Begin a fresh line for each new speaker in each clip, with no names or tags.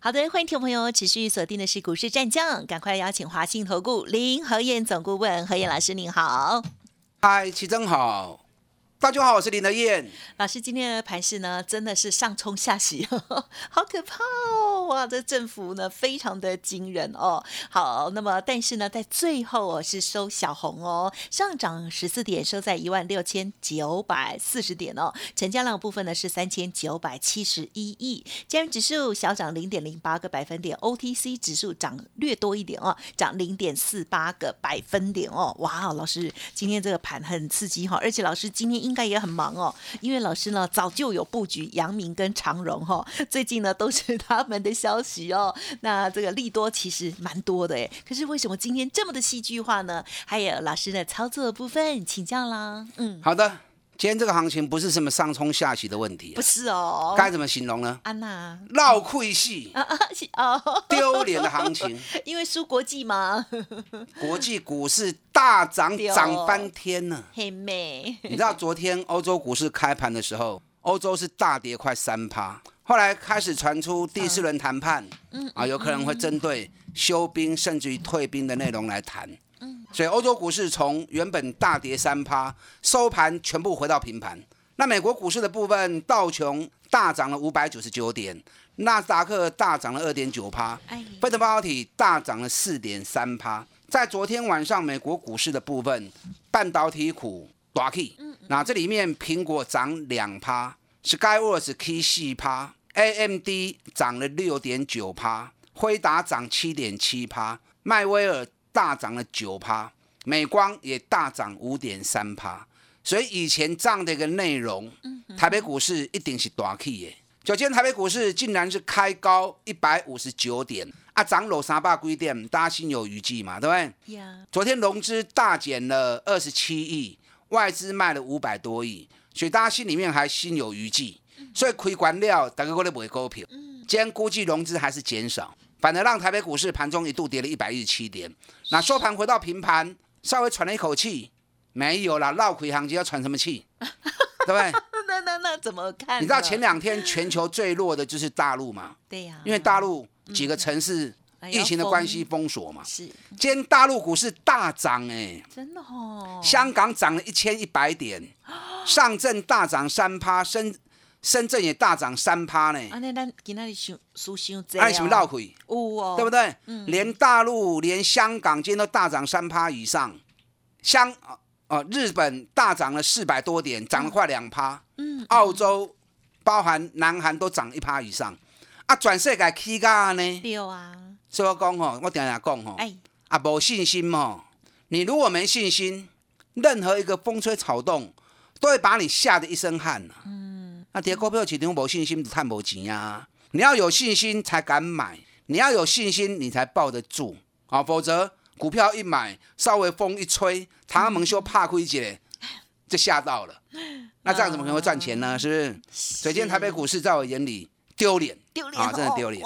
好的，欢迎听众朋友持续锁定的是股市战将，赶快邀请华信投顾林和燕总顾问何燕老师，您好。
嗨，齐真好。大家好，我是林德燕
老师。今天的盘势呢，真的是上冲下洗，好可怕哦！哇，这振幅呢，非常的惊人哦。好，那么但是呢，在最后哦，是收小红哦，上涨十四点，收在一万六千九百四十点哦。成交量部分呢是三千九百七十一亿，加元指数小涨零点零八个百分点，OTC 指数涨略多一点哦，涨零点四八个百分点哦。哇，老师今天这个盘很刺激哈，而且老师今天。应该也很忙哦，因为老师呢早就有布局阳明跟长荣哈，最近呢都是他们的消息哦。那这个利多其实蛮多的哎，可是为什么今天这么的戏剧化呢？还有老师的操作部分请教啦。
嗯，好的。今天这个行情不是什么上冲下洗的问题，
不是哦，
该怎么形容呢？
安娜，
闹亏戏。啊啊，丢脸的行情，
因为输国际吗？
国际股市大涨，涨翻天了，
黑妹。
你知道昨天欧洲股市开盘的时候，欧洲是大跌快三趴，后来开始传出第四轮谈判，嗯啊，有可能会针对休兵甚至于退兵的内容来谈。所以欧洲股市从原本大跌三趴，收盘全部回到平盘。那美国股市的部分，道琼大涨了五百九十九点，纳斯达克大涨了二点九趴，费城半导体大涨了四点三趴。在昨天晚上美国股市的部分，半导体股大 K，那这里面苹果涨两趴，Skyworks K 四趴，AMD 涨了六点九趴，辉达涨七点七趴，迈威尔。大涨了九趴，美光也大涨五点三趴，所以以前这样的一个内容，台北股市一定是大 K 耶。就今天台北股市竟然是开高一百五十九点，啊，涨了三百几点，大家心有余悸嘛，对不对？昨天融资大减了二十七亿，外资卖了五百多亿，所以大家心里面还心有余悸，所以亏关料，大家过来买股票。今天估计融资还是减少。反而让台北股市盘中一度跌了一百一十七点，那收盘回到平盘，稍微喘了一口气，没有了，绕回行情要喘什么气？对不对？
那那那怎么看？
你知道前两天全球最弱的就是大陆嘛？
对呀，
因为大陆几个城市疫情的关系封锁嘛。
是。
今天大陆股市大涨哎，
真的哦。
香港涨了一千一百点，上证大涨三趴，深。深圳也大涨三趴呢。
啊，那咱今仔日想输伤济
啊。什么绕亏？
有哦，
对不对？嗯。连大陆、连香港今天都大涨三趴以上。香啊日本大涨了四百多点，涨了快两趴。嗯。澳洲，包含南韩都涨一趴以上。啊，转世界起价呢？
对啊。
所以我讲吼，我常常讲吼。哎。啊，无信心嘛。你如果没信心，任何一个风吹草动，都会把你吓得一身汗呐。嗯。那跌股票市场无信心就赚无钱啊！你要有信心才敢买，你要有信心你才抱得住啊！否则股票一买，稍微风一吹，唐门修怕亏钱就吓到了。那这样怎么可能会赚钱呢？是不是？所以今天台北股市在我眼里丢脸，
丢脸啊！
真的丢脸，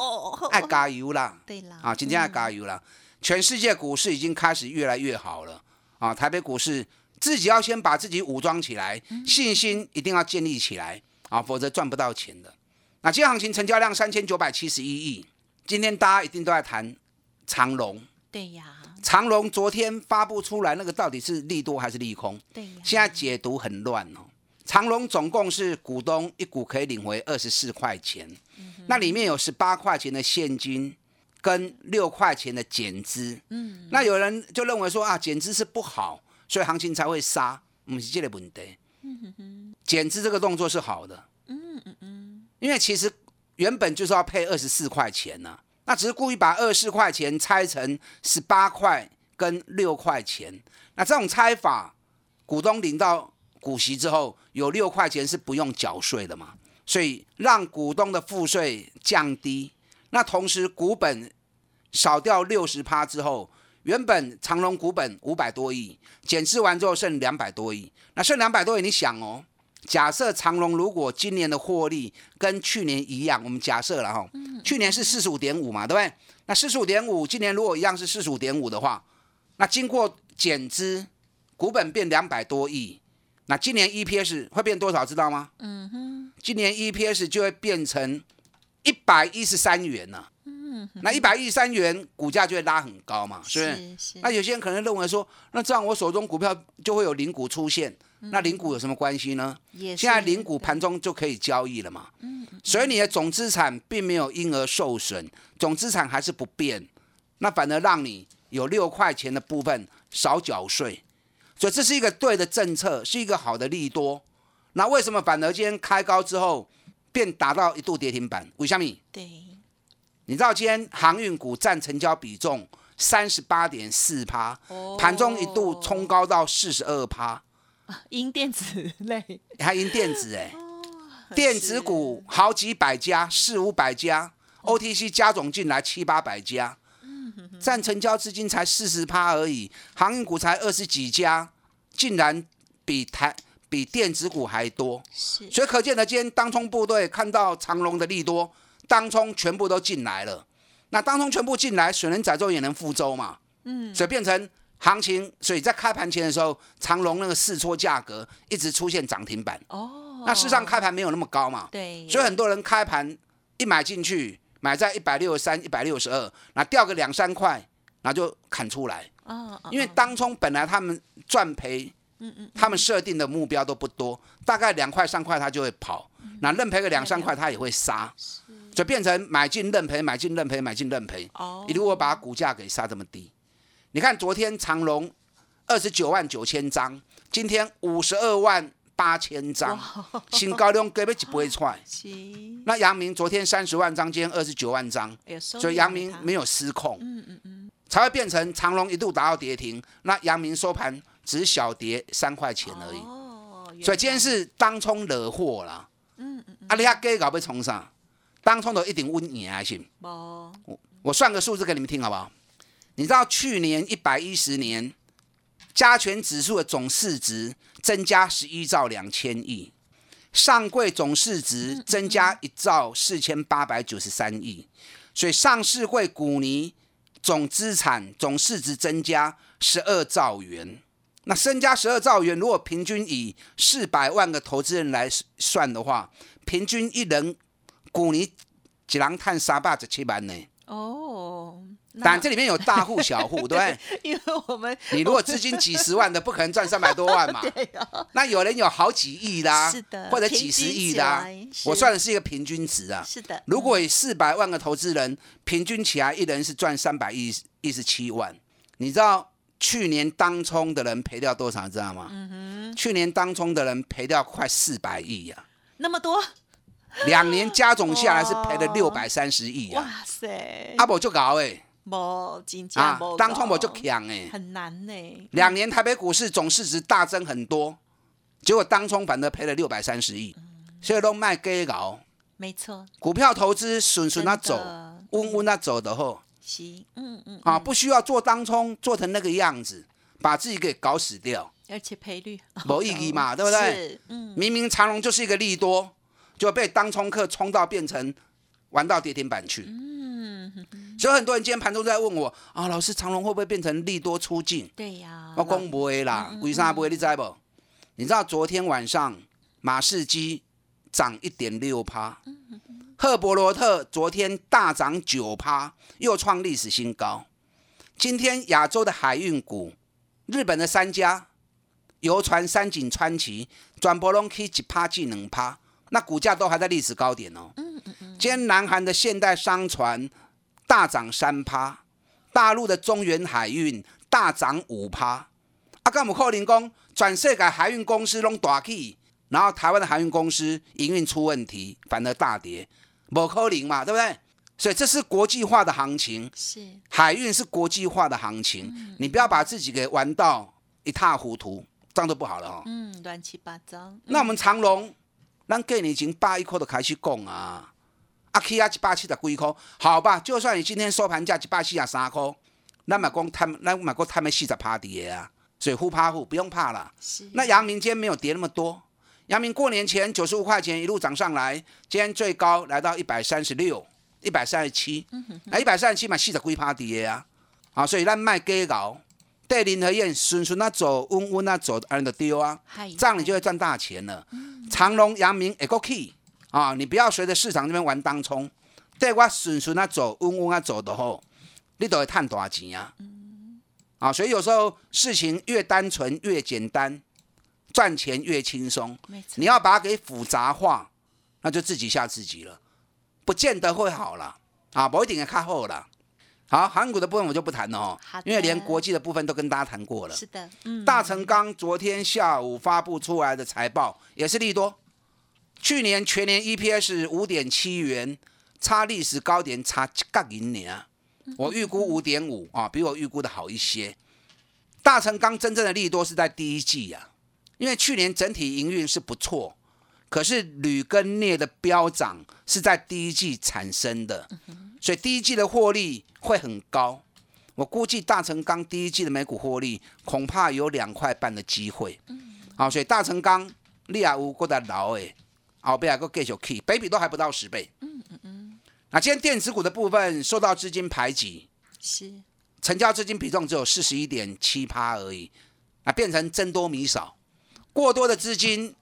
爱加油啦！
对啦，
啊，今天爱加油啦！全世界股市已经开始越来越好了啊！台北股市自己要先把自己武装起来，信心一定要建立起来。啊，否则赚不到钱的。那今天行情成交量三千九百七十一亿，今天大家一定都在谈长龙。
对呀，
长龙昨天发布出来那个到底是利多还是利空？
对呀，
现在解读很乱哦。长龙总共是股东一股可以领回二十四块钱，那里面有十八块钱的现金跟六块钱的减资。嗯，那有人就认为说啊，减资是不好，所以行情才会杀，不是这个问题。减资这个动作是好的，嗯嗯嗯，因为其实原本就是要配二十四块钱呢，那只是故意把二十四块钱拆成十八块跟六块钱，那这种拆法，股东领到股息之后有六块钱是不用缴税的嘛，所以让股东的赋税降低，那同时股本少掉六十趴之后，原本长隆股本五百多亿，减资完之后剩两百多亿，那剩两百多亿，你想哦，假设长隆如果今年的获利跟去年一样，我们假设了哈，去年是四十五点五嘛，对不对？那四十五点五，今年如果一样是四十五点五的话，那经过减资，股本变两百多亿，那今年 EPS 会变多少？知道吗？嗯哼，今年 EPS 就会变成一百一十三元呢。那一百一十三元股价就会拉很高嘛，是不是？
是
那有些人可能认为说，那这样我手中股票就会有零股出现，那零股有什么关系呢？现在
是
零股盘中就可以交易了嘛，所以你的总资产并没有因而受损，总资产还是不变，那反而让你有六块钱的部分少缴税，所以这是一个对的政策，是一个好的利多。那为什么反而今天开高之后便达到一度跌停板？为什么？
对，
你知道今天航运股占成交比重三十八点四趴，
哦
盘中一度冲高到四十二趴，
因电子类。
还因电子哎、
哦
电子股好几百家，四五百家，OTC 加总进来七八百家，占成交资金才四十趴而已，航运股才二十几家，竟然比台比电子股还多，
是。
所以可见的今天当冲部队看到长隆的利多，当冲全部都进来了。那当冲全部进来，水能载舟也能覆舟嘛。嗯，所以变成行情，所以在开盘前的时候，长隆那个试错价格一直出现涨停板。
哦，
那事实上开盘没有那么高嘛，
对，
所以很多人开盘一买进去，买在一百六十三、一百六十二，那掉个两三块，然后就砍出来。因为当冲本来他们赚赔，他们设定的目标都不多，大概两块三块他就会跑，那认赔个两三块他也会杀，就变成买进认赔，买进认赔，买进认赔。
哦。
你如果把股价给杀这么低，你看昨天长隆二十九万九千张，今天五十二万八千张，新高量根本就不会出来。
是，
那阳明昨天三十万张，今天二十九万张，所以阳明没有失控，嗯嗯嗯才会变成长隆一度达到跌停，那阳明收盘只小跌三块钱而已。
哦，
所以今天是当冲惹祸啦。嗯嗯啊，你阿哥搞要冲上？当冲都一定稳赢还行。
我
我算个数字给你们听好不好？你知道去年一百一十年加权指数的总市值增加十一兆两千亿，上柜总市值增加一兆四千八百九十三亿，所以上市柜股尼总资产总市值增加十二兆元。那身家十二兆元，如果平均以四百万个投资人来算的话，平均一人股尼一人探三百十七万呢。
哦，那
当然，这里面有大户小户，对不对？
因为我们
你如果资金几十万的，不可能赚三百多万嘛。
对哦，
那有人有好几亿的、啊，
是的
或者几十亿的、啊我算的是一个平均值啊。
是的，
如果以四百万个投资人，平均起来一人是赚三百一一十七万，你知道去年当冲的人赔掉多少？知道吗？
嗯
去年当冲的人赔掉快四百亿呀、
那么多，
两年加总下来是赔了
哦
六百三十亿呀、
哇塞，
阿伯就搞哎，
无真正
啊，当冲我就
够
强哎。
很难呢，
两年台北股市总市值大增很多，结果当冲反而赔了六百三十亿，所以都卖给搞。
没错，
股票投资顺顺那走稳稳那走的后
行，嗯嗯，
啊，不需要做当冲做成那个样子，把自己给搞死掉，
而且赔率
没意义嘛，对不对？
是，嗯，
明明长隆就是一个利多，就被当冲客冲到变成玩到跌停板去。嗯所以很多人今天盘中在问我啊，老师长隆会不会变成利多出尽？
对呀，
我讲不会啦，为啥不会？你知不？你知道昨天晚上马士基涨一点六趴，赫伯罗特昨天大涨九趴，又创历史新高。今天亚洲的海运股，日本的三家游船三井川崎，转波龙 K 一趴至两趴，那股价都还在历史高点哦。今天南韩的现代商船大涨三趴，大陆的中原海运大涨五趴。啊，干姆可能讲全世界海运公司拢大起，然后台湾的海运公司营运出问题，反而大跌，不可能嘛，对不对？所以这是国际化的行情，
是，
海运是国际化的行情，你不要把自己给玩到一塌糊涂，这样就不好了哦。
嗯，乱七八糟，
那我们长隆，咱给你已经八一块都开始供啊，啊起啊一百七十几块，好吧，就算你今天收盘价一百四十三块，那么光他们那买过他们四十趴跌啊，所以忽趴忽不用怕了。
是。
那阳明今天没有跌那么多，阳明过年前九十五块钱一路涨上来，今天最高来到一百三十六、一百三十七，那一百三十七嘛四十几趴跌啊，啊，所以咱卖鸡搞，对林和燕顺顺那走，稳稳那走，按着丢啊，这样你就会赚大钱了。长隆、阳明也够 key 啊，你不要随着市场这边玩当冲，对我顺顺啊走，稳稳啊走的后，你都会赚大钱啊。啊，所以有时候事情越单纯越简单，赚钱越轻松。你要把它给复杂化，那就自己吓自己了，不见得会好了啊，不一定也看后了。好，韩股的部分我就不谈了哦因为连国际的部分都跟大家谈过了。
是的，嗯，
大成刚昨天下午发布出来的财报也是利多，去年全年 EPS 五点七元，差历史高点差一角银年，我预估五点五啊，比我预估的好一些。大成钢真正的利多是在第一季呀、因为去年整体营运是不错，可是铝跟镍的飙涨是在第一季产生的，所以第一季的获利会很高。我估计大成钢第一季的每股获利恐怕有两块半的机会。好，所以大成钢利亚乌过得老诶，后边还个继续 key，北比都还不到十倍。嗯嗯嗯。那今天电子股的部分受到资金排挤，
是
成交资金比重只有四十一点七趴而已，啊，变成增多米少，过多的资金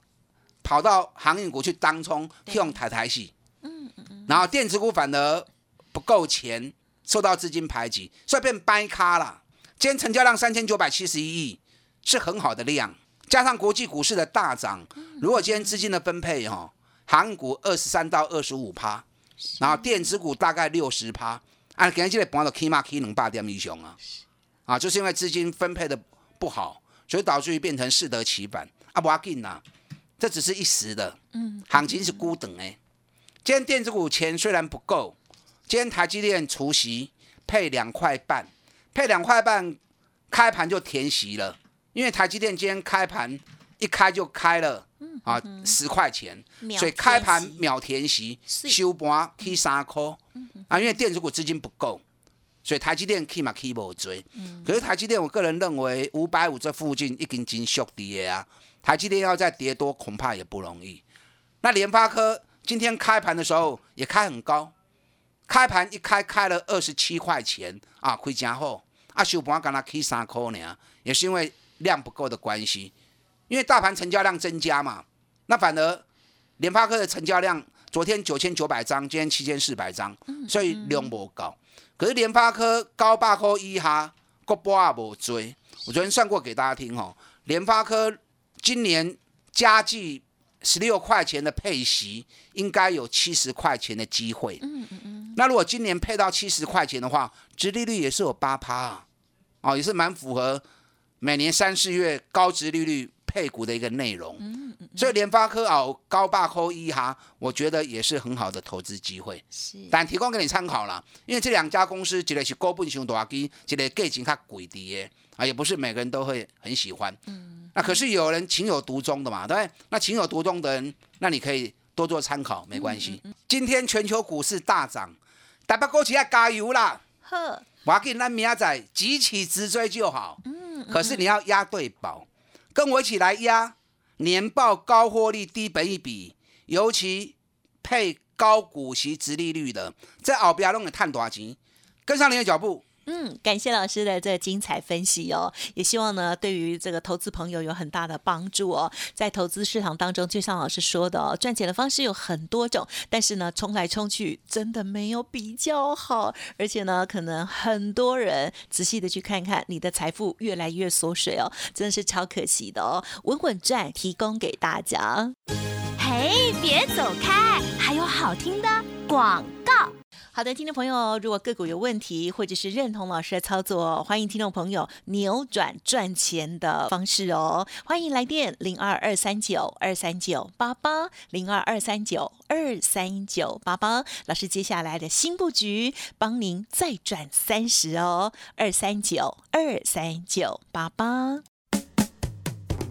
跑到航运股去当冲，用台台系，嗯嗯然后电子股反而不够钱，受到资金排挤，所以变掰咖了。今天成交量三千九百七十一亿，是很好的量，加上国际股市的大涨，如果今天资金的分配哈、哦，航股二十三到二十五趴，然后电子股大概六十趴。啊，今天这个盘就起码起能霸点以上啊，啊，就是因为资金分配的不好，所以导致于变成适得其反。啊，不要紧呐，这只是一时的，嗯，行情是孤等哎。今天电子股钱虽然不够，今天台积电除息配两块半，配两块半，开盘就填息了，因为台积电今天开盘一开就开了。啊，十块钱，所以开盘秒填息，收盘起三块。啊，因为电子股资金不够，所以台积电起嘛起不追。可是台积电，我个人认为五百五这附近已经真缩跌啊，台积电要再跌多，恐怕也不容易。那联发科今天开盘的时候也开很高，开盘一开开了二十七块钱啊，亏真好。啊，收盘刚才起三块呢，也是因为量不够的关系。因为大盘成交量增加嘛，那反而联发科的成交量昨天九千九百张，今天七千四百张，所以量不高。可是联发科高八块一哈，国波也无追。我昨天算过给大家听哦，联发科今年加计十六块钱的配息，应该有七十块钱的机会。嗯嗯嗯。那如果今年配到七十块钱的话，殖利率也是有八趴啊，哦，也是蛮符合每年三四月高值利率配股的一个内容。所以联发科哦高霸扣一哈，我觉得也是很好的投资机会。
是
但提供给你参考啦，因为这两家公司，一个是高本上大机，一个价钱较贵啲的啊，也不是每个人都会很喜欢。嗯，那可是有人情有独钟的嘛，对不对？那情有独钟的人，那你可以多做参考，没关系。今天全球股市大涨，台北股市要加油啦！
呵，
我要给咱明仔载急起直追就好。嗯，可是你要押对宝，跟我一起来押年报高获利、低本益比，尤其配高股息、直利率的，在后边弄个探多少钱？跟上你的脚步，
嗯，感谢老师的这精彩分析哦，也希望呢，对于这个投资朋友有很大的帮助哦。在投资市场当中，就像老师说的哦，赚钱的方式有很多种，但是呢，冲来冲去真的没有比较好，而且呢，可能很多人仔细的去看看，你的财富越来越缩水哦，真的是超可惜的哦。稳稳赚提供给大家。
嘿，别走开，还有好听的广告。
好的，听众朋友，如果个股有问题，或者是认同老师的操作，欢迎听众朋友扭转赚钱的方式哦。欢迎来电零二二三九二三九八八零二二三九二三九八八。老师接下来的新布局，帮您再赚三十哦，二三九二三九八八。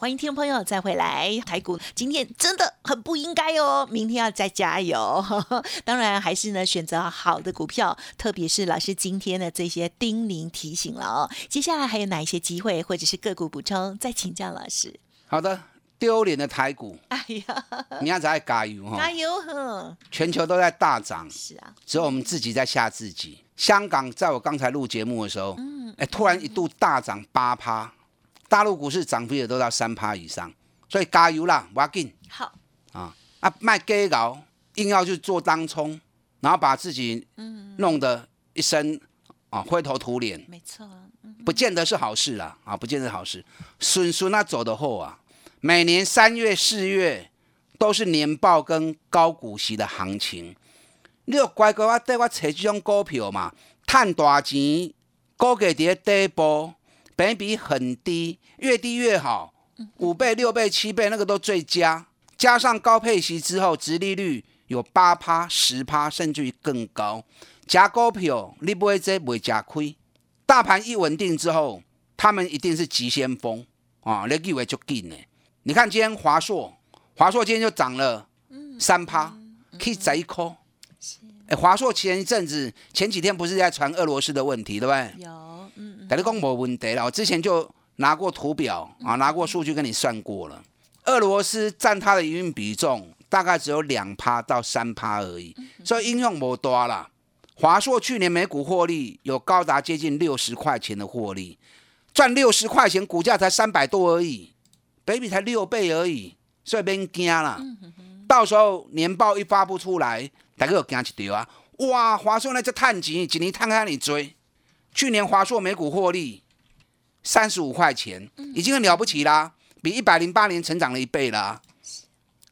欢迎听众朋友再回来，台股今天真的很不应该哦，明天要再加油。当然还是呢选择好的股票，特别是老师今天的这些叮咛提醒了哦。接下来还有哪一些机会或者是个股补充？再请教老师。
好的，丢脸的台股，
哎呀，
你要再加油哈！
加油呵！
全球都在大涨，
是啊，
只有我们自己在吓自己。香港在我刚才录节目的时候，嗯，哎，突然一度大涨八趴。大陆股市涨幅也都到三趴以上，所以加油啦，不要紧。
好
啊啊，卖鸡搞，硬要去做当冲，然后把自己弄得一身啊灰头土脸，
没错，
不见得是好事啦啊，不见得好事。孙孙那走的后啊，每年三月四月都是年报跟高股息的行情，你要乖乖我带我找这种股票嘛，赚大钱，股价在底部。本比很低，越低越好，五倍、六倍、七倍，那个都最佳。加上高配息之后，殖利率有八趴、十趴，甚至于更高。加股票你不会这不会加亏。大盘一稳定之后，他们一定是急先锋啊！你以为就紧呢？你看今天华硕，华硕今天就涨了三趴，可以宰一颗。哎，华硕前一阵子前几天不是在传俄罗斯的问题，对不对？
有。
大家讲没问题了，我之前就拿过图表啊，拿过数据跟你算过了。俄罗斯占它的营运比重大概只有两趴到三趴而已，所以应用不多啦。华硕去年每股获利有高达接近六十块钱的获利，赚六十块钱，股价才三百多而已，北比才六倍而已，所以别惊啦。到时候年报一发布出来，大家有惊一条啊！哇，华硕那只探钱，一年探看你追。去年华硕每股获利三十五块钱，已经很了不起啦，比一百零八年成长了一倍啦。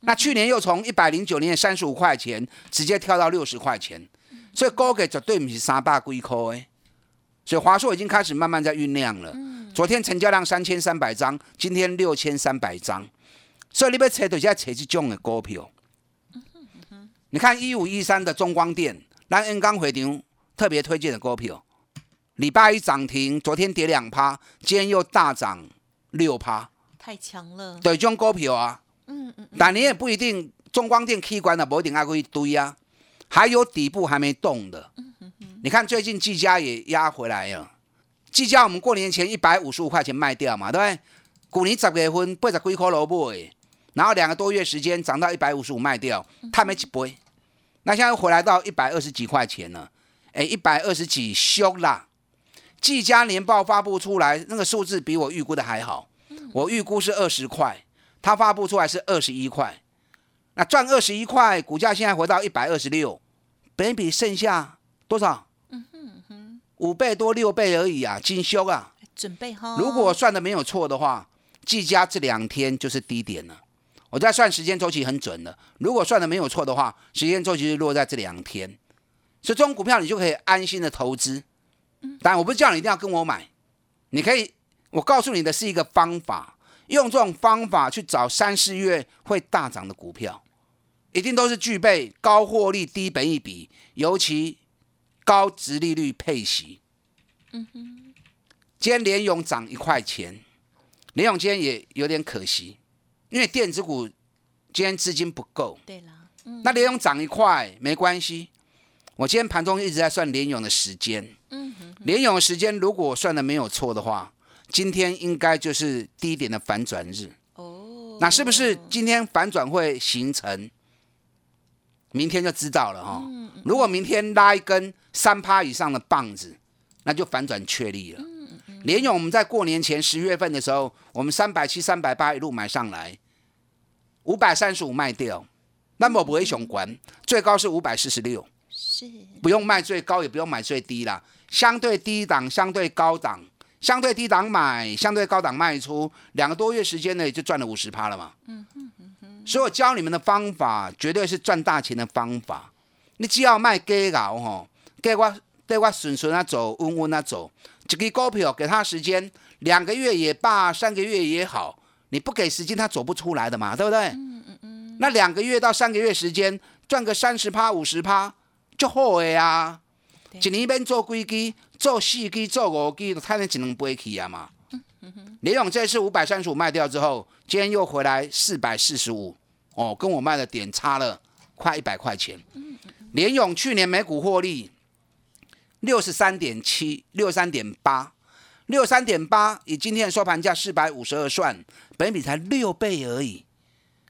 那去年又从一百零九年的三十五块钱直接跳到六十块钱，所以高给绝对不是三百几块诶。所以华硕已经开始慢慢在酝酿了。昨天成交量三千三百张，今天六千三百张，所以你要扯就现在扯这种的股票。你看一五一三的中光电，咱 N 刚回场特别推荐的股票。礼拜一涨停，昨天跌两趴，今天又大涨六趴，
太强了。
对，这种股票啊，嗯嗯，但你也不一定中光电 K 关的，不一定还会堆啊，还有底部还没动的。嗯嗯嗯，你看最近技嘉也压回来了，技嘉我们过年前一百五十五块钱卖掉嘛，对不对？股年十月份八十几块萝卜诶，然后两个多月时间涨到一百五十五卖掉，他没几倍，那现在又回来到一百二十几块钱了，哎，一百二十几凶啦。技嘉年报发布出来，那个数字比我预估的还好。我预估是二十块，它发布出来是二十一块。那赚二十一块，股价现在回到一百二十六，本比剩下多少？五倍多六倍而已啊，精修啊！
准备哈。
如果算的没有错的话，季嘉这两天就是低点了。我在算时间周期很准的。如果算的没有错的话，时间周期是落在这两天，所以这种股票你就可以安心的投资。但我不是叫你一定要跟我买，你可以，我告诉你的是一个方法，用这种方法去找三四月会大涨的股票，一定都是具备高获利、低本益比，尤其高值利率配息。嗯哼，今天联勇涨一块钱，联勇今天也有点可惜，因为电子股今天资金不够。
对了，
那联勇涨一块没关系。我今天盘中一直在算联勇的时间，嗯，联勇的时间如果算的没有错的话，今天应该就是低点的反转日。哦，那是不是今天反转会形成？明天就知道了哈。如果明天拉一根三趴以上的棒子，那就反转确立了。联勇我们在过年前十月份的时候，我们三百七、三百八一路买上来，五百三十五卖掉，那么不会熊关，最高是五百四十六，
是
不用卖最高，也不用买最低啦，相对低档，相对高档，相对低档买，相对高档卖出，两个多月时间内就赚了五十趴了嘛。嗯嗯嗯所以我教你们的方法，绝对是赚大钱的方法。你只要卖给搞吼，给我给我顺顺啊走，稳稳啊走。一个股票给他时间，两个月也罢，三个月也好，你不给时间，他走不出来的嘛，对不对？嗯嗯嗯。那两个月到三个月时间，赚个三十趴、五十趴就好的啊。一年边做几支，做四支，做五支，就赚了一两倍去啊嘛。联勇这次五百三十五卖掉之后，今天又回来四百四十五，哦，跟我卖的点差了快一百块钱。联勇去年每股获利六十三点七，六三点八，六三点八，以今天的收盘价四百五十二算，本比才六倍而已。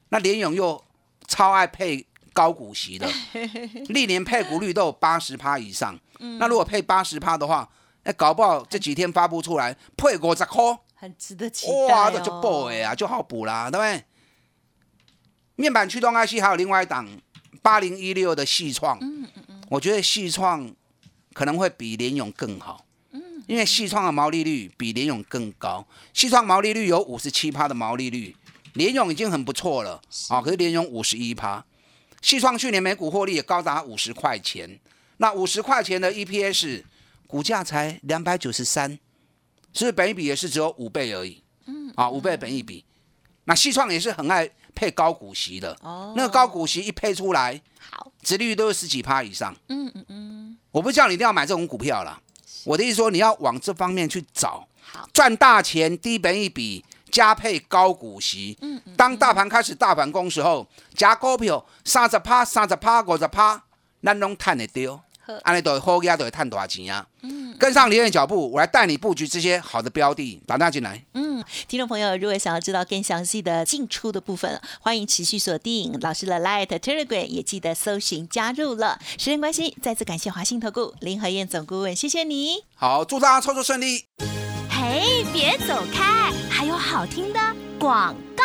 那联勇又超爱配高股息的，历年配股率都有八十趴以上。那如果配八十趴的话，那搞不好这几天发布出来配五十块。
很值得期待
哇，
哦。
那就 boy 啊，就好补啦，对不对？面板驱动 IC 还有另外一档八零一六的细创，嗯嗯嗯，我觉得细创可能会比联勇更好，嗯，因为细创的毛利率比联勇更高，细创毛利率有五十七趴的毛利率，联勇已经很不错了。啊，可是联勇五十一趴，细创去年每股获利也高达五十块钱，那五十块钱的 EPS 股价才两百九十三。是本一比也是只有五倍而已，嗯，啊，五倍本一比，那细创也是很爱配高股息的，哦，那个高股息一配出来，
好，
殖利率都是十几趴以上，
嗯嗯嗯，
我不叫你一定要买这种股票啦，我的意思说你要往这方面去找，
好，
赚大钱，低本一比，加配高股息，嗯嗯，当大盘开始大反攻时候，加股票三十趴、三十趴、五十趴，咱拢赚得丢。安尼都会好呀，都会赚多少钱啊？嗯，跟上林燕脚步，我来带你布局这些好的标的，打电话进来。
嗯，听众朋友，如果想要知道更详细的进出的部分，欢迎持续锁定老师的 Light Telegram，也记得搜寻加入了。时间关系，再次感谢华信投顾林和燕总顾问，谢谢你。
好，祝大家操作顺利。
哎，别走开，还有好听的广告。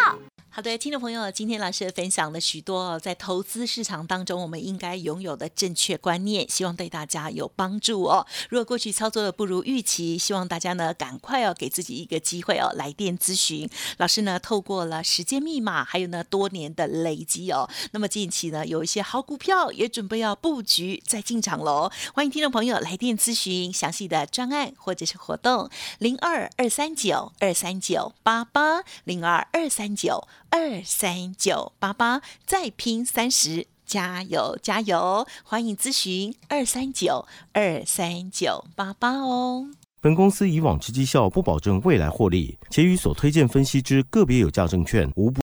好的，听众朋友，今天老师分享了许多在投资市场当中我们应该拥有的正确观念，希望对大家有帮助哦。如果过去操作的不如预期，希望大家呢赶快哦给自己一个机会哦，来电咨询老师呢。透过了时间密码，还有呢多年的累积哦，那么近期呢有一些好股票也准备要布局再进场喽。欢迎听众朋友来电咨询详细的专案或者是活动，零二二三九二三九八八零二二三九。二三九八八，再拼三十，加油加油！欢迎咨询二三九二三九八八哦。
本公司以往之绩效不保证未来获利，且与所推荐分析之个别有价证券无不。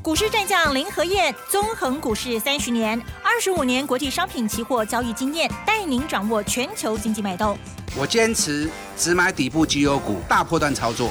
股市战将林和燕，纵横股市三十年，二十五年国际商品期货交易经验，带您掌握全球经济脉动。
我坚持只买底部绩优股，大波段操作。